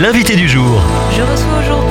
l'invité du jour. Je reçois aujourd'hui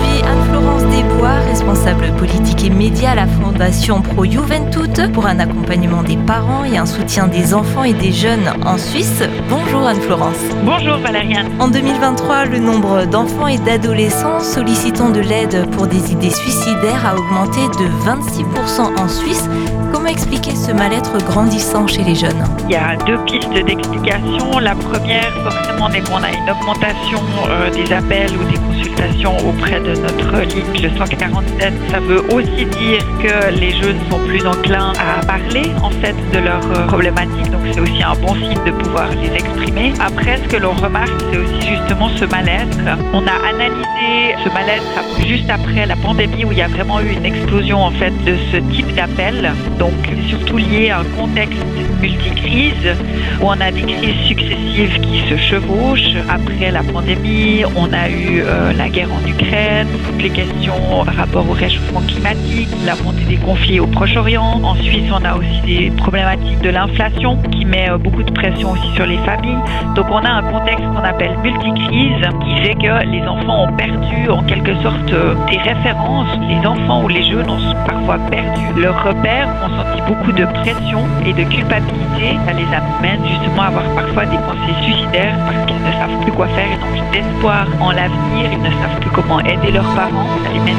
Desbois, responsable politique et média à la Fondation Pro Juventute pour un accompagnement des parents et un soutien des enfants et des jeunes en Suisse. Bonjour Anne-Florence. Bonjour Valériane. En 2023, le nombre d'enfants et d'adolescents sollicitant de l'aide pour des idées suicidaires a augmenté de 26% en Suisse. Comment expliquer ce mal-être grandissant chez les jeunes? Il y a deux pistes d'explication. La première, forcément, c'est qu'on a une augmentation euh, des appels ou des consultations auprès de notre ligne, le 147. Ça veut aussi dire que les jeunes sont plus enclins à parler en fait de leurs euh, problématiques. Donc c'est aussi un bon signe de pouvoir les exprimer. Après, ce que l'on remarque, c'est aussi justement ce mal-être. On a analysé ce mal-être juste après la pandémie où il y a vraiment eu une explosion en fait de ce type d'appel. Donc surtout lié à un contexte multicrise où on a des crises successives qui se chevauchent. Après la pandémie, on a eu euh, la guerre en Ukraine, toutes les questions par rapport au réchauffement climatique, la montée des conflits au Proche-Orient. En Suisse, on a aussi des problématiques de l'inflation qui met euh, beaucoup de pression aussi sur les familles. Donc on a un contexte qu'on appelle multicrise qui fait que les enfants ont perdu en quelque sorte euh, des références. Les enfants ou les jeunes ont parfois perdu leurs repères, ont senti beaucoup de pression et de culpabilité. Ça les amène justement à avoir parfois des pensées suicidaires parce qu'ils ne savent plus quoi faire et donc d'espoir en l'avenir, ils ne savent plus comment aider leurs parents.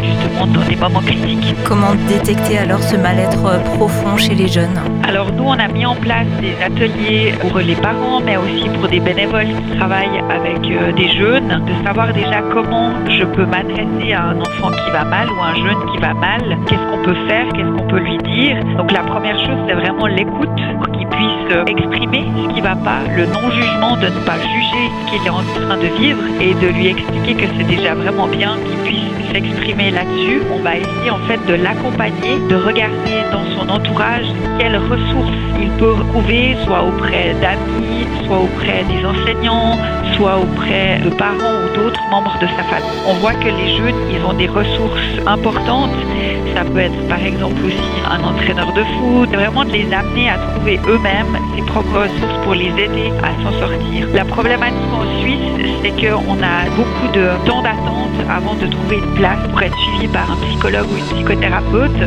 Justement dans des moments critiques. Comment détecter alors ce mal-être profond chez les jeunes? Alors nous, on a mis en place des ateliers pour les parents, mais aussi pour des bénévoles qui travaillent avec euh, des jeunes, de savoir déjà comment je peux m'adresser à un enfant qui va mal ou un jeune qui va mal, qu'est-ce qu'on peut faire, qu'est-ce qu'on peut lui dire? Donc la première chose, c'est vraiment l'écoute pour qu'il puisse euh, exprimer ce qui va pas, le non-jugement, de ne pas juger ce qu'il est en train de vivre et de lui expliquer que c'est déjà vraiment bien qu'il puisse s'exprimer là-dessus. On va essayer en fait de l'accompagner, de regarder dans son entourage quelles ressources il peut retrouver, soit auprès d'amis, soit auprès des enseignants, soit auprès de parents ou d'autres membres de sa famille. On voit que les jeunes, ils ont des ressources importantes. Ça peut être par exemple aussi un entraîneur de foot, vraiment de les amener à trouver eux-mêmes ses propres ressources pour les aider à s'en sortir. La problématique en Suisse, c'est qu'on a beaucoup de temps d'attente avant de trouver place pour être suivi par un psychologue ou une psychothérapeute.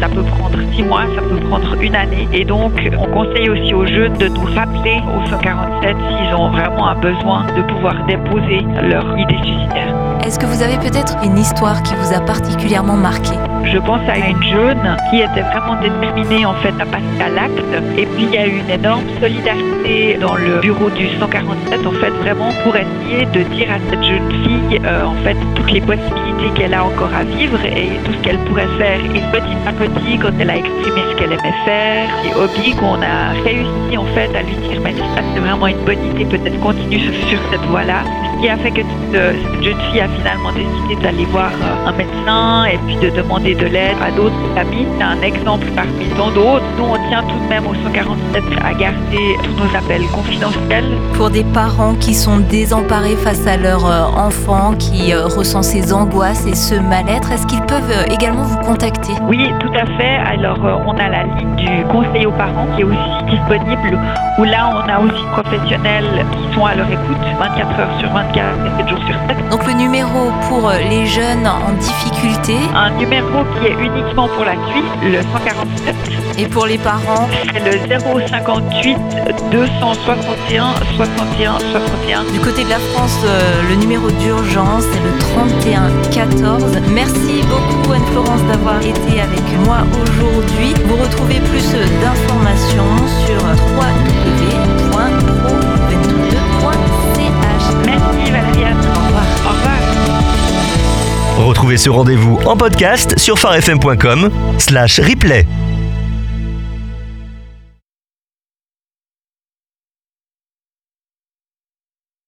Ça peut prendre six mois, ça peut prendre une année. Et donc, on conseille aussi aux jeunes de nous rappeler au 147 s'ils ont vraiment un besoin de pouvoir déposer leur idée suicidaire. Est-ce que vous avez peut-être une histoire qui vous a particulièrement marqué? Je pense à une jeune qui était vraiment déterminée en fait à passer à l'acte. Et puis il y a eu une énorme solidarité dans le bureau du 147 en fait vraiment pour essayer de dire à cette jeune fille euh, en fait toutes les possibilités qu'elle a encore à vivre et tout ce qu'elle pourrait faire. Et petit à petit, quand elle a exprimé ce qu'elle aimait faire, les hobbies qu'on a réussi en fait à lui dire mais ça c'est vraiment une bonne idée, peut-être continue sur, cette voie-là. Ce qui a fait que toute, euh, cette jeune fille a finalement décidé d'aller voir euh, un médecin et puis de demander de l'aide à d'autres amis. C'est un exemple parmi tant d'autres. Nous, on tient tout de même au 147 à garder tous nos appels confidentiels. Pour des parents qui sont désemparés face à leur euh, enfant, qui euh, ressent ces angoisses et ce mal-être, est-ce qu'ils peuvent euh, également vous contacter? Oui, tout à fait. Alors, on a la ligne du conseil aux parents qui est aussi disponible, où là, on a aussi professionnels qui sont à leur écoute 24 heures sur 24 et 7 jours sur 7. Donc le numéro pour les jeunes en difficulté Un numéro qui est uniquement pour la Suisse, le 147. et pour les parents, C'est le 058 261 61 61. du côté de la France, euh, le numéro d'urgence est le 31 14. Merci beaucoup Anne-Florence d'avoir été avec moi aujourd'hui. Vous retrouvez plus d'informations sur www.pro22.ch. Merci Valériane. Au revoir. Au revoir. Retrouvez ce rendez-vous en podcast sur farfm.com slash replay.